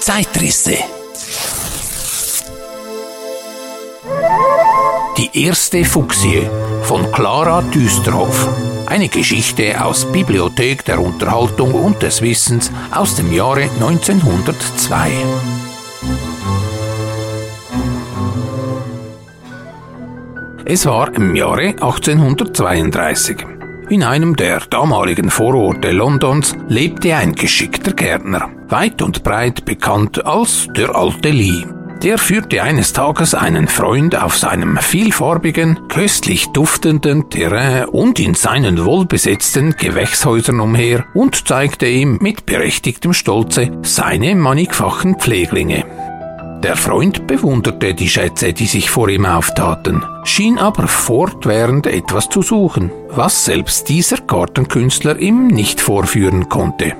Zeitrisse. Die erste Fuchsie von Clara Düsterhoff. Eine Geschichte aus Bibliothek der Unterhaltung und des Wissens aus dem Jahre 1902. Es war im Jahre 1832. In einem der damaligen Vororte Londons lebte ein geschickter Gärtner, weit und breit bekannt als der alte Lee. Der führte eines Tages einen Freund auf seinem vielfarbigen, köstlich duftenden Terrain und in seinen wohlbesetzten Gewächshäusern umher und zeigte ihm mit berechtigtem Stolze seine mannigfachen Pfleglinge. Der Freund bewunderte die Schätze, die sich vor ihm auftaten, schien aber fortwährend etwas zu suchen, was selbst dieser Gartenkünstler ihm nicht vorführen konnte.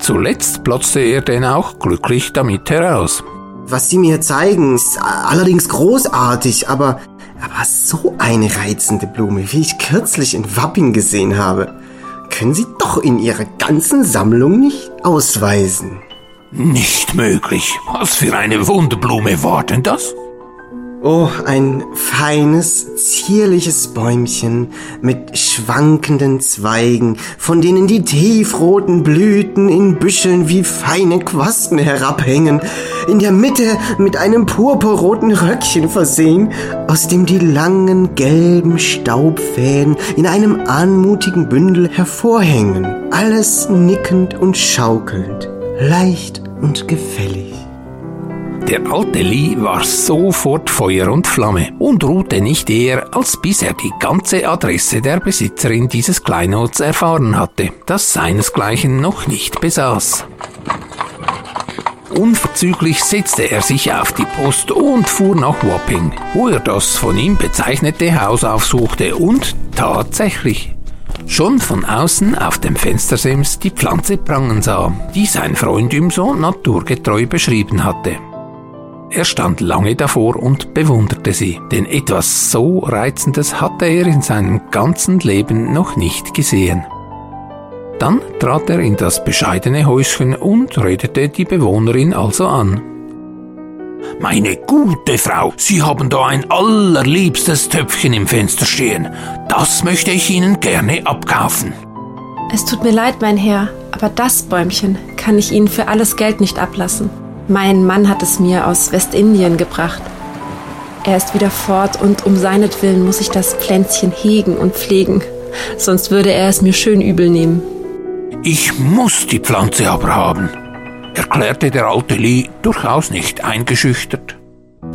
Zuletzt platzte er denn auch glücklich damit heraus. Was Sie mir zeigen, ist allerdings großartig, aber, aber so eine reizende Blume, wie ich kürzlich in Wapping gesehen habe, können Sie doch in Ihrer ganzen Sammlung nicht ausweisen. Nicht möglich. Was für eine Wunderblume war denn das? Oh, ein feines, zierliches Bäumchen mit schwankenden Zweigen, von denen die tiefroten Blüten in Büscheln wie feine Quasten herabhängen, in der Mitte mit einem purpurroten Röckchen versehen, aus dem die langen gelben Staubfäden in einem anmutigen Bündel hervorhängen, alles nickend und schaukelnd, leicht und gefällig. Der alte Lee war sofort Feuer und Flamme und ruhte nicht eher, als bis er die ganze Adresse der Besitzerin dieses Kleinods erfahren hatte, das seinesgleichen noch nicht besaß. Unverzüglich setzte er sich auf die Post und fuhr nach Wapping, wo er das von ihm bezeichnete Haus aufsuchte und tatsächlich schon von außen auf dem Fenstersims die Pflanze prangen sah, die sein Freund ihm so naturgetreu beschrieben hatte. Er stand lange davor und bewunderte sie, denn etwas so Reizendes hatte er in seinem ganzen Leben noch nicht gesehen. Dann trat er in das bescheidene Häuschen und redete die Bewohnerin also an. Meine gute Frau, Sie haben da ein allerliebstes Töpfchen im Fenster stehen. Das möchte ich Ihnen gerne abkaufen. Es tut mir leid, mein Herr, aber das Bäumchen kann ich Ihnen für alles Geld nicht ablassen. Mein Mann hat es mir aus Westindien gebracht. Er ist wieder fort und um seinetwillen muss ich das Pflänzchen hegen und pflegen, sonst würde er es mir schön übel nehmen. Ich muss die Pflanze aber haben, erklärte der alte Lee durchaus nicht eingeschüchtert.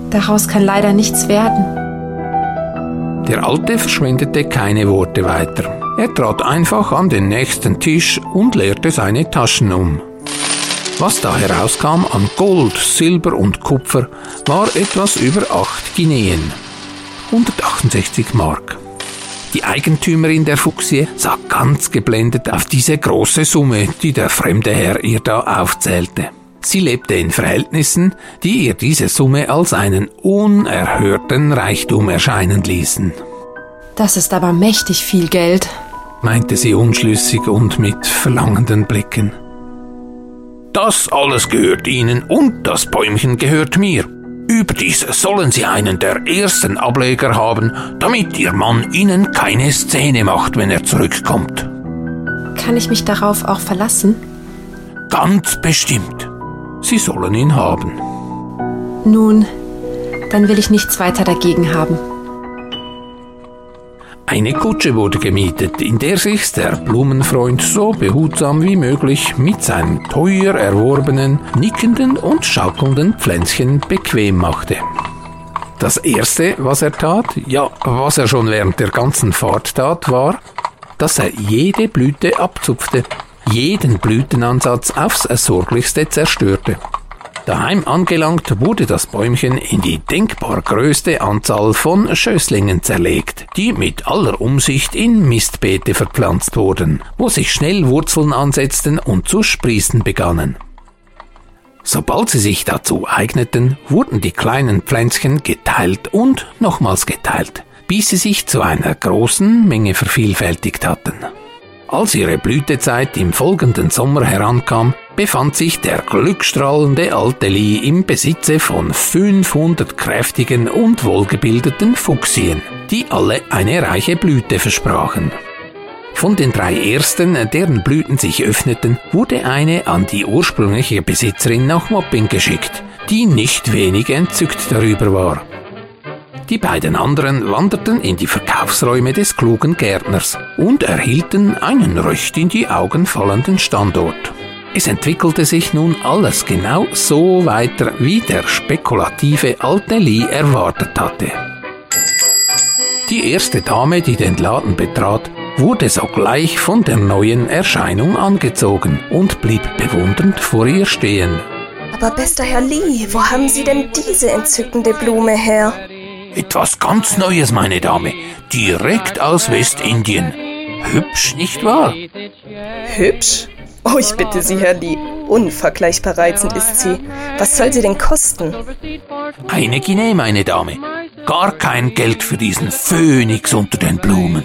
Daraus kann leider nichts werden. Der Alte verschwendete keine Worte weiter. Er trat einfach an den nächsten Tisch und leerte seine Taschen um. Was da herauskam an Gold, Silber und Kupfer, war etwas über 8 Guineen. 168 Mark. Die Eigentümerin der Fuchsie sah ganz geblendet auf diese große Summe, die der fremde Herr ihr da aufzählte. Sie lebte in Verhältnissen, die ihr diese Summe als einen unerhörten Reichtum erscheinen ließen. Das ist aber mächtig viel Geld, meinte sie unschlüssig und mit verlangenden Blicken. Das alles gehört Ihnen und das Bäumchen gehört mir. Überdies sollen Sie einen der ersten Ableger haben, damit Ihr Mann Ihnen keine Szene macht, wenn er zurückkommt. Kann ich mich darauf auch verlassen? Ganz bestimmt. Sie sollen ihn haben. Nun, dann will ich nichts weiter dagegen haben. Eine Kutsche wurde gemietet, in der sich der Blumenfreund so behutsam wie möglich mit seinem teuer erworbenen, nickenden und schaukelnden Pflänzchen bequem machte. Das erste, was er tat, ja, was er schon während der ganzen Fahrt tat, war, dass er jede Blüte abzupfte, jeden Blütenansatz aufs Sorglichste zerstörte. Daheim angelangt wurde das Bäumchen in die denkbar größte Anzahl von Schösslingen zerlegt, die mit aller Umsicht in Mistbeete verpflanzt wurden, wo sich schnell Wurzeln ansetzten und zu sprießen begannen. Sobald sie sich dazu eigneten, wurden die kleinen Pflänzchen geteilt und nochmals geteilt, bis sie sich zu einer großen Menge vervielfältigt hatten. Als ihre Blütezeit im folgenden Sommer herankam, befand sich der glückstrahlende alte Lee im Besitze von 500 kräftigen und wohlgebildeten Fuchsien, die alle eine reiche Blüte versprachen. Von den drei ersten, deren Blüten sich öffneten, wurde eine an die ursprüngliche Besitzerin nach Mopping geschickt, die nicht wenig entzückt darüber war. Die beiden anderen wanderten in die Verkaufsräume des klugen Gärtners und erhielten einen recht in die Augen fallenden Standort. Es entwickelte sich nun alles genau so weiter, wie der spekulative alte Lee erwartet hatte. Die erste Dame, die den Laden betrat, wurde sogleich von der neuen Erscheinung angezogen und blieb bewundernd vor ihr stehen. Aber bester Herr Lee, wo haben Sie denn diese entzückende Blume her? Etwas ganz Neues, meine Dame. Direkt aus Westindien. Hübsch, nicht wahr? Hübsch? Oh, ich bitte Sie, Herr Lee. Unvergleichbar reizend ist sie. Was soll sie denn kosten? Eine Guinea, meine Dame. Gar kein Geld für diesen Phönix unter den Blumen.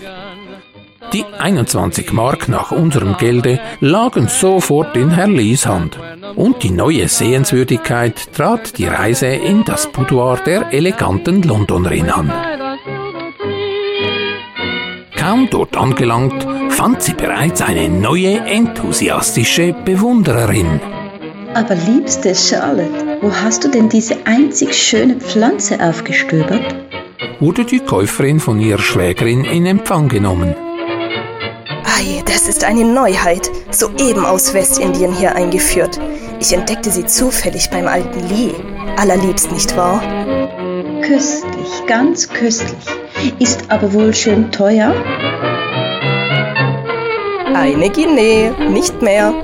Die 21 Mark nach unserem Gelde lagen sofort in Herr Lees Hand. Und die neue Sehenswürdigkeit trat die Reise in das Boudoir der eleganten Londonerin an. Kaum dort angelangt, fand sie bereits eine neue enthusiastische Bewundererin. Aber liebste Charlotte, wo hast du denn diese einzig schöne Pflanze aufgestöbert? Wurde die Käuferin von ihrer Schwägerin in Empfang genommen. Ei, das ist eine Neuheit, soeben aus Westindien hier eingeführt. Ich entdeckte sie zufällig beim alten Lee. Allerliebst, nicht wahr? Köstlich, ganz köstlich. Ist aber wohl schön teuer? Eine Guinea, nicht mehr.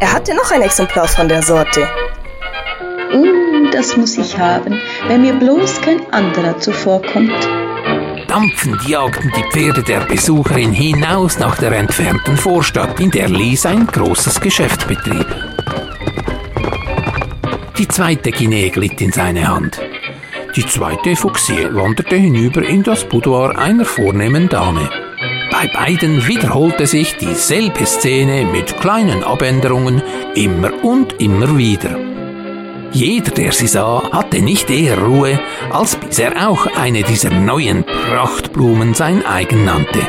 Er hatte noch ein Exemplar von der Sorte. Uh, das muss ich haben, wenn mir bloß kein anderer zuvorkommt. Dampfend jagten die Pferde der Besucherin hinaus nach der entfernten Vorstadt, in der Lee sein großes Geschäft betrieb. Die zweite Guinea glitt in seine Hand. Die zweite Fuchsie wanderte hinüber in das Boudoir einer vornehmen Dame. Bei beiden wiederholte sich dieselbe Szene mit kleinen Abänderungen immer und immer wieder. Jeder, der sie sah, hatte nicht eher Ruhe, als bis er auch eine dieser neuen Prachtblumen sein eigen nannte.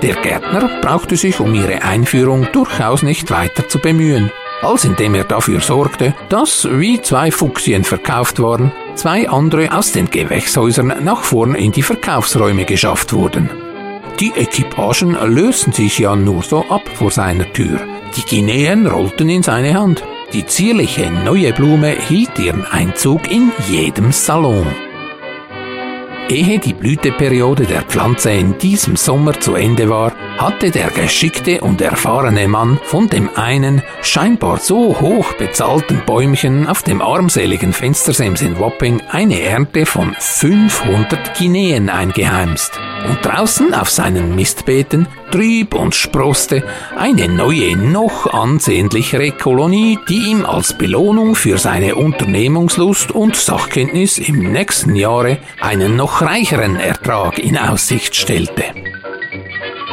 Der Gärtner brauchte sich um ihre Einführung durchaus nicht weiter zu bemühen, als indem er dafür sorgte, dass, wie zwei Fuchsien verkauft waren, zwei andere aus den Gewächshäusern nach vorn in die Verkaufsräume geschafft wurden. Die Equipagen lösten sich ja nur so ab vor seiner Tür. Die Guineen rollten in seine Hand. Die zierliche neue Blume hielt ihren Einzug in jedem Salon. Ehe die Blüteperiode der Pflanze in diesem Sommer zu Ende war, hatte der geschickte und erfahrene Mann von dem einen scheinbar so hoch bezahlten Bäumchen auf dem armseligen Fenstersims in Wapping eine Ernte von 500 Guineen eingeheimst. Und draußen auf seinen Mistbeeten trieb und sproste eine neue, noch ansehnlichere Kolonie, die ihm als Belohnung für seine Unternehmungslust und Sachkenntnis im nächsten Jahre einen noch reicheren Ertrag in Aussicht stellte.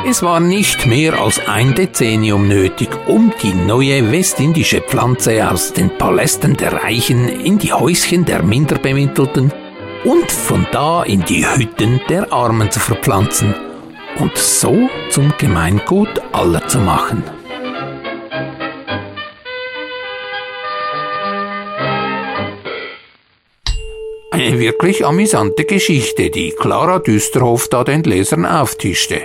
Es war nicht mehr als ein Dezennium nötig, um die neue westindische Pflanze aus den Palästen der Reichen in die Häuschen der Minderbemittelten und von da in die Hütten der Armen zu verpflanzen und so zum Gemeingut aller zu machen. Wirklich amüsante Geschichte, die Clara Düsterhoff da den Lesern auftischte.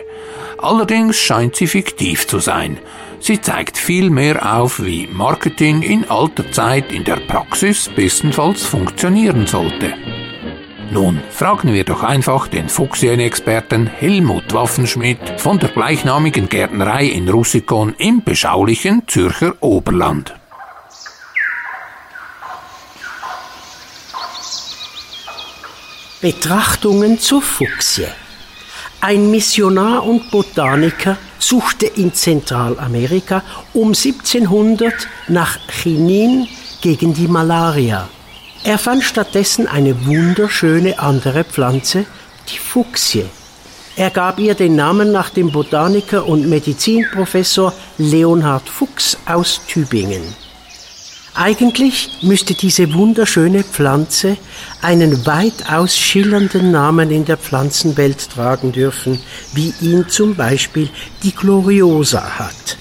Allerdings scheint sie fiktiv zu sein. Sie zeigt vielmehr auf, wie Marketing in alter Zeit in der Praxis bestenfalls funktionieren sollte. Nun fragen wir doch einfach den Fuchsien-Experten Helmut Waffenschmidt von der gleichnamigen Gärtnerei in Russikon im beschaulichen Zürcher Oberland. Betrachtungen zur Fuchsie. Ein Missionar und Botaniker suchte in Zentralamerika um 1700 nach Chinin gegen die Malaria. Er fand stattdessen eine wunderschöne andere Pflanze, die Fuchsie. Er gab ihr den Namen nach dem Botaniker und Medizinprofessor Leonhard Fuchs aus Tübingen. Eigentlich müsste diese wunderschöne Pflanze einen weitaus schillernden Namen in der Pflanzenwelt tragen dürfen, wie ihn zum Beispiel die Gloriosa hat.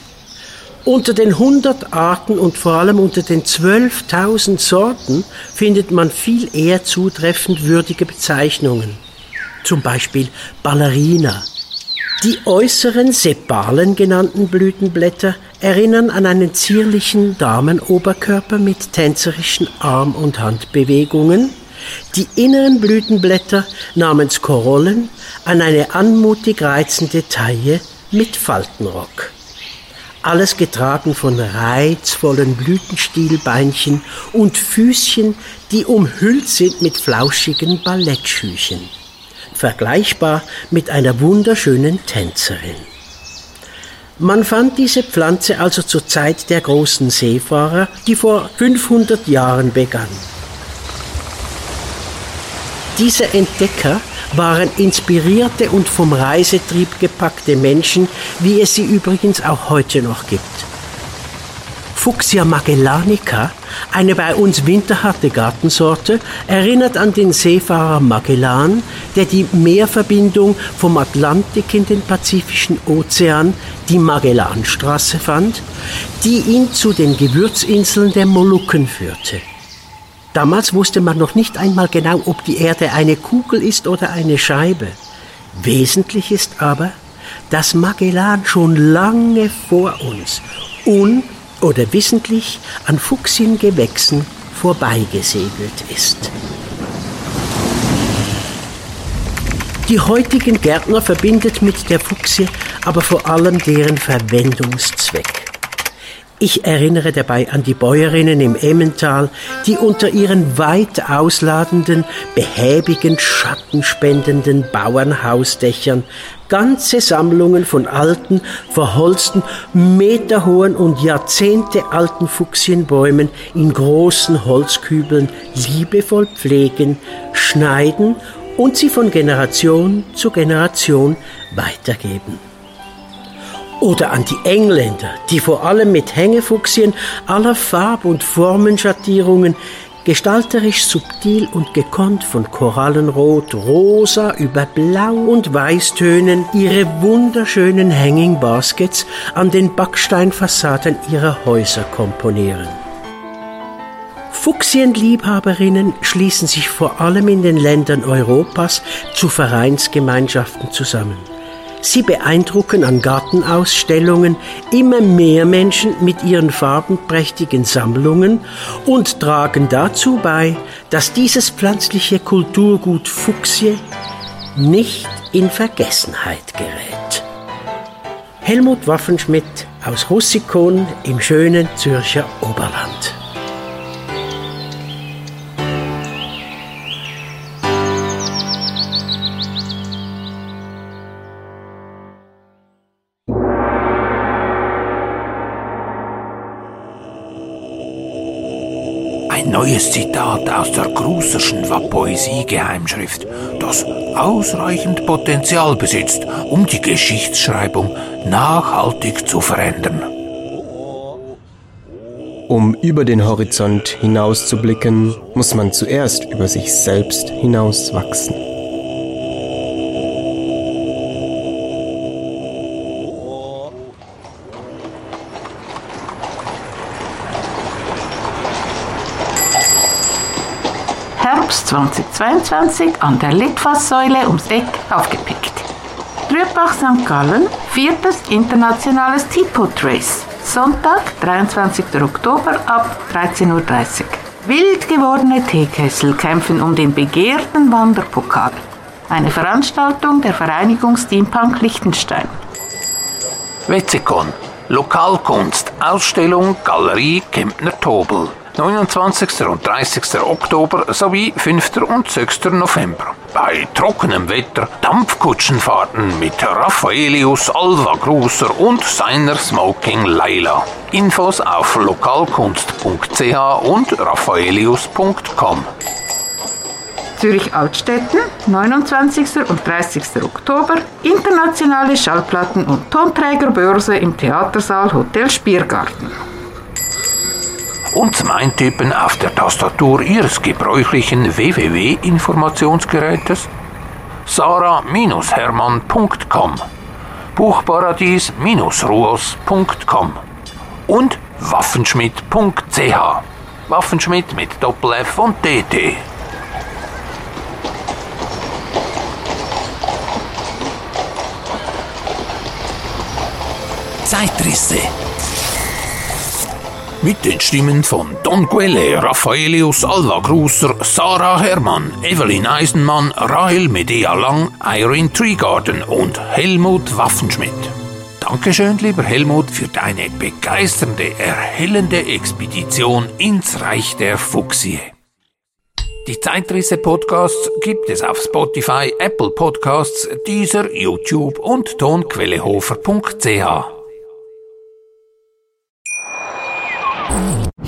Unter den 100 Arten und vor allem unter den 12.000 Sorten findet man viel eher zutreffend würdige Bezeichnungen. Zum Beispiel Ballerina. Die äußeren Sepalen genannten Blütenblätter erinnern an einen zierlichen Damenoberkörper mit tänzerischen Arm- und Handbewegungen, die inneren Blütenblätter namens Korollen an eine anmutig reizende Taille mit Faltenrock alles getragen von reizvollen Blütenstielbeinchen und Füßchen, die umhüllt sind mit flauschigen Ballettschüchen, vergleichbar mit einer wunderschönen Tänzerin. Man fand diese Pflanze also zur Zeit der großen Seefahrer, die vor 500 Jahren begann. Dieser Entdecker waren inspirierte und vom Reisetrieb gepackte Menschen, wie es sie übrigens auch heute noch gibt. Fuchsia magellanica, eine bei uns winterharte Gartensorte, erinnert an den Seefahrer Magellan, der die Meerverbindung vom Atlantik in den Pazifischen Ozean, die Magellanstraße fand, die ihn zu den Gewürzinseln der Molukken führte. Damals wusste man noch nicht einmal genau, ob die Erde eine Kugel ist oder eine Scheibe. Wesentlich ist aber, dass Magellan schon lange vor uns un- oder wissentlich an Fuchsiengewächsen vorbeigesegelt ist. Die heutigen Gärtner verbindet mit der Fuchsie aber vor allem deren Verwendungszweck. Ich erinnere dabei an die Bäuerinnen im Emmental, die unter ihren weit ausladenden, behäbigen, schattenspendenden Bauernhausdächern ganze Sammlungen von alten, verholzten, meterhohen und jahrzehntealten Fuchsienbäumen in großen Holzkübeln liebevoll pflegen, schneiden und sie von Generation zu Generation weitergeben. Oder an die Engländer, die vor allem mit Hängefuchsien aller Farb- und Formenschattierungen gestalterisch subtil und gekonnt von Korallenrot, Rosa über Blau und Weißtönen ihre wunderschönen Hanging Baskets an den Backsteinfassaden ihrer Häuser komponieren. Fuchsienliebhaberinnen schließen sich vor allem in den Ländern Europas zu Vereinsgemeinschaften zusammen. Sie beeindrucken an Gartenausstellungen immer mehr Menschen mit ihren farbenprächtigen Sammlungen und tragen dazu bei, dass dieses pflanzliche Kulturgut Fuchsie nicht in Vergessenheit gerät. Helmut Waffenschmidt aus Russikon im schönen Zürcher Oberland. Neues Zitat aus der Gruserschen Poesie-Geheimschrift, das ausreichend Potenzial besitzt, um die Geschichtsschreibung nachhaltig zu verändern. Um über den Horizont hinauszublicken, muss man zuerst über sich selbst hinauswachsen. 2022 an der Litfaßsäule ums Eck aufgepickt. Trübach St. Gallen, viertes internationales Teapot Race. Sonntag, 23. Oktober ab 13.30 Uhr. Wild gewordene Teekessel kämpfen um den begehrten Wanderpokal. Eine Veranstaltung der Vereinigung Steampunk Liechtenstein. Wetzikon, Lokalkunst, Ausstellung Galerie Kempner Tobel. 29. und 30. Oktober sowie 5. und 6. November. Bei trockenem Wetter Dampfkutschenfahrten mit Raffaelius Alva Gruser und seiner Smoking Laila. Infos auf lokalkunst.ch und raffaelius.com. Zürich Altstetten, 29. und 30. Oktober, internationale Schallplatten- und Tonträgerbörse im Theatersaal Hotel Spiergarten. Und zum Eintippen auf der Tastatur Ihres gebräuchlichen www-Informationsgerätes sarah-hermann.com buchparadies-ruos.com und waffenschmidt.ch Waffenschmidt mit Doppel-F und DT. Zeitrisse. Mit den Stimmen von Don Quelle, Raffaelius Alva Gruser, Sarah Hermann, Evelyn Eisenmann, Rahel Medea Lang, Irene Treegarden und Helmut Waffenschmidt. Dankeschön, lieber Helmut, für deine begeisternde, erhellende Expedition ins Reich der Fuchsie. Die Zeitrisse-Podcasts gibt es auf Spotify, Apple Podcasts, Deezer, YouTube und tonquellehofer.ch.